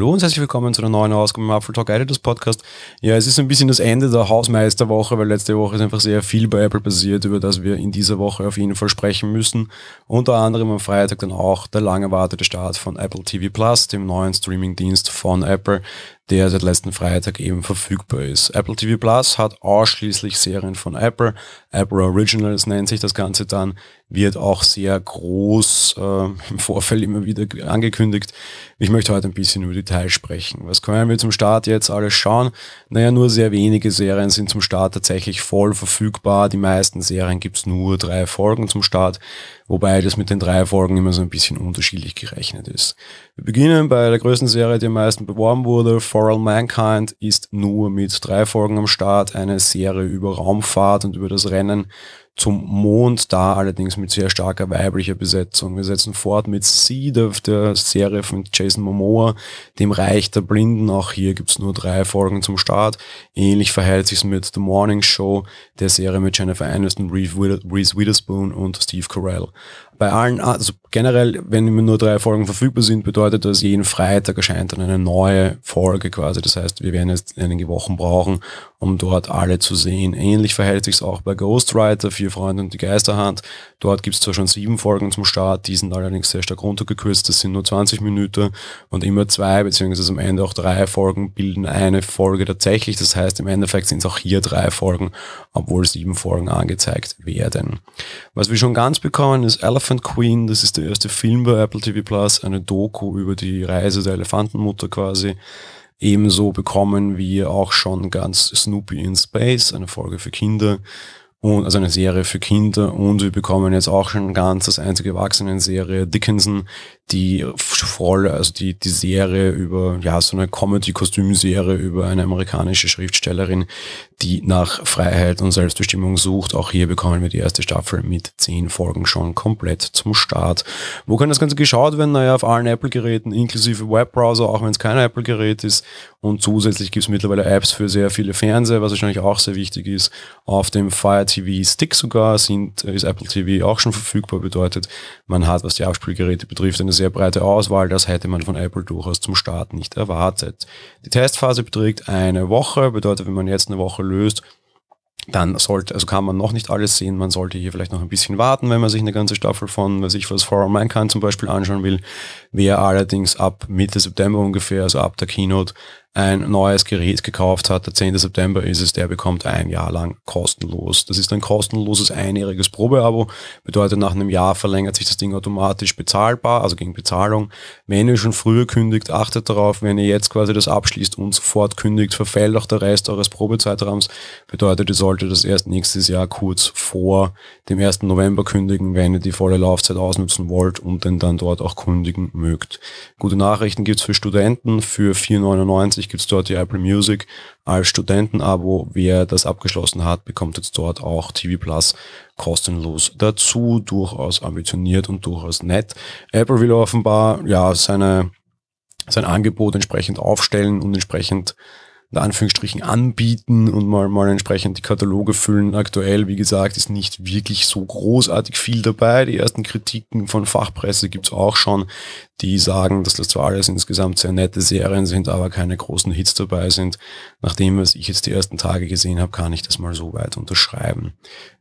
Hallo und herzlich willkommen zu einer neuen Ausgabe im Apple Talk Editors Podcast. Ja, es ist ein bisschen das Ende der Hausmeisterwoche, weil letzte Woche ist einfach sehr viel bei Apple passiert, über das wir in dieser Woche auf jeden Fall sprechen müssen. Unter anderem am Freitag dann auch der lang erwartete Start von Apple TV Plus, dem neuen Streamingdienst von Apple, der seit letzten Freitag eben verfügbar ist. Apple TV Plus hat ausschließlich Serien von Apple. Apple Originals nennt sich das Ganze dann, wird auch sehr groß äh, im Vorfeld immer wieder angekündigt. Ich möchte heute ein bisschen über Details sprechen. Was können wir zum Start jetzt alles schauen? Naja, nur sehr wenige Serien sind zum Start tatsächlich voll verfügbar. Die meisten Serien gibt's nur drei Folgen zum Start wobei das mit den drei Folgen immer so ein bisschen unterschiedlich gerechnet ist. Wir beginnen bei der größten Serie, die am meisten beworben wurde. For All Mankind ist nur mit drei Folgen am Start, eine Serie über Raumfahrt und über das Rennen zum Mond, da allerdings mit sehr starker weiblicher Besetzung. Wir setzen fort mit Seed auf der Serie von Jason Momoa, dem Reich der Blinden. Auch hier gibt's nur drei Folgen zum Start. Ähnlich verhält sich's mit The Morning Show, der Serie mit Jennifer Aniston, Reese Witherspoon und Steve Carell bei allen, also generell, wenn immer nur drei Folgen verfügbar sind, bedeutet das, jeden Freitag erscheint dann eine neue Folge quasi. Das heißt, wir werden jetzt einige Wochen brauchen, um dort alle zu sehen. Ähnlich verhält sich auch bei Ghostwriter, Vier Freunde und die Geisterhand. Dort gibt es zwar schon sieben Folgen zum Start, die sind allerdings sehr stark runtergekürzt, das sind nur 20 Minuten und immer zwei, beziehungsweise am Ende auch drei Folgen bilden eine Folge tatsächlich. Das heißt, im Endeffekt sind es auch hier drei Folgen, obwohl sieben Folgen angezeigt werden. Was wir schon ganz bekommen, ist Elephant Elephant Queen, das ist der erste Film bei Apple TV Plus, eine Doku über die Reise der Elefantenmutter quasi. Ebenso bekommen wir auch schon ganz Snoopy in Space, eine Folge für Kinder und also eine Serie für Kinder und wir bekommen jetzt auch schon ganz das einzige Erwachsenen-Serie Dickinson, die voll, also die, die Serie über, ja, so eine Comedy-Kostümserie über eine amerikanische Schriftstellerin, die nach Freiheit und Selbstbestimmung sucht. Auch hier bekommen wir die erste Staffel mit zehn Folgen schon komplett zum Start. Wo kann das Ganze geschaut werden? Naja, auf allen Apple-Geräten, inklusive Webbrowser, auch wenn es kein Apple-Gerät ist. Und zusätzlich gibt es mittlerweile Apps für sehr viele Fernseher, was wahrscheinlich auch sehr wichtig ist. Auf dem Fire TV Stick sogar sind, ist Apple TV auch schon verfügbar. Bedeutet, man hat, was die Abspielgeräte betrifft, eine sehr breite Auswahl. Das hätte man von Apple durchaus zum Start nicht erwartet. Die Testphase beträgt eine Woche. Bedeutet, wenn man jetzt eine Woche löst, dann sollte, also kann man noch nicht alles sehen. Man sollte hier vielleicht noch ein bisschen warten, wenn man sich eine ganze Staffel von, was ich was For All Mankind zum Beispiel anschauen will. Wer allerdings ab Mitte September ungefähr, also ab der Keynote, ein neues Gerät gekauft hat, der 10. September ist es, der bekommt ein Jahr lang kostenlos. Das ist ein kostenloses einjähriges Probeabo, bedeutet nach einem Jahr verlängert sich das Ding automatisch bezahlbar, also gegen Bezahlung. Wenn ihr schon früher kündigt, achtet darauf, wenn ihr jetzt quasi das abschließt und sofort kündigt, verfällt auch der Rest eures Probezeitraums, bedeutet, ihr solltet das erst nächstes Jahr kurz vor dem 1. November kündigen, wenn ihr die volle Laufzeit ausnutzen wollt und den dann dort auch kündigen mögt. Gute Nachrichten gibt's für Studenten, für 4,99 Zusätzlich gibt es dort die Apple Music als Studentenabo. Wer das abgeschlossen hat, bekommt jetzt dort auch TV Plus kostenlos dazu. Durchaus ambitioniert und durchaus nett. Apple will offenbar ja seine, sein Angebot entsprechend aufstellen und entsprechend in Anführungsstrichen anbieten und mal, mal entsprechend die Kataloge füllen. Aktuell, wie gesagt, ist nicht wirklich so großartig viel dabei. Die ersten Kritiken von Fachpresse gibt's auch schon die sagen, dass das zwar alles insgesamt sehr nette Serien sind, aber keine großen Hits dabei sind. Nachdem, was ich jetzt die ersten Tage gesehen habe, kann ich das mal so weit unterschreiben.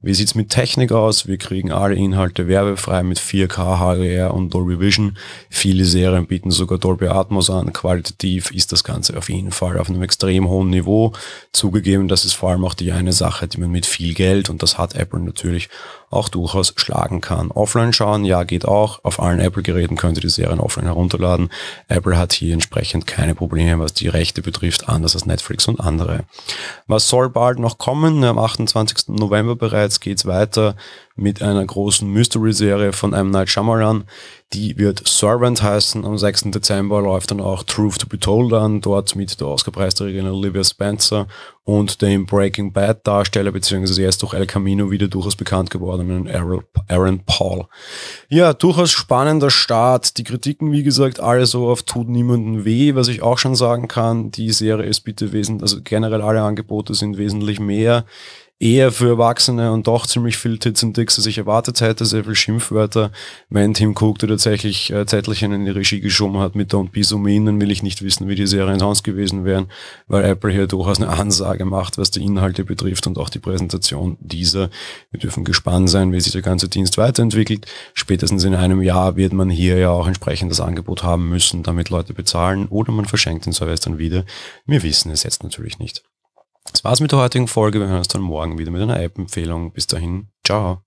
Wie sieht's mit Technik aus? Wir kriegen alle Inhalte werbefrei mit 4K HDR und Dolby Vision. Viele Serien bieten sogar Dolby Atmos an. Qualitativ ist das Ganze auf jeden Fall auf einem extrem hohen Niveau. Zugegeben, das ist vor allem auch die eine Sache, die man mit viel Geld, und das hat Apple natürlich auch durchaus schlagen kann. Offline schauen, ja, geht auch. Auf allen Apple-Geräten könnt ihr die Serien offline herunterladen. Apple hat hier entsprechend keine Probleme, was die Rechte betrifft, anders als Netflix und andere. Was soll bald noch kommen? Am 28. November bereits geht's weiter mit einer großen Mystery-Serie von M. Night Shyamalan. Die wird Servant heißen. Am 6. Dezember läuft dann auch Truth to be Told an, dort mit der Oscar-Preisträgerin Olivia Spencer und dem Breaking Bad-Darsteller, beziehungsweise erst durch El Camino wieder durchaus bekannt gewordenen Aaron Paul. Ja, durchaus spannender Start. Die Kritiken, wie gesagt, alle so auf tut niemanden weh, was ich auch schon sagen kann. Die Serie ist bitte wesentlich, also generell alle Angebote sind wesentlich mehr eher für Erwachsene und doch ziemlich viel Tits und Dicks, als ich erwartet hätte, sehr viel Schimpfwörter. Wenn Tim Cook da tatsächlich äh, Zettelchen in die Regie geschoben hat mit Don't Be So Mean, dann will ich nicht wissen, wie die Serien sonst gewesen wären, weil Apple hier durchaus eine Ansage macht, was die Inhalte betrifft und auch die Präsentation dieser. Wir dürfen gespannt sein, wie sich der ganze Dienst weiterentwickelt. Spätestens in einem Jahr wird man hier ja auch entsprechend das Angebot haben müssen, damit Leute bezahlen oder man verschenkt den Service dann wieder. Wir wissen es jetzt natürlich nicht. Das war's mit der heutigen Folge. Wir hören uns dann morgen wieder mit einer App-Empfehlung. Bis dahin, ciao.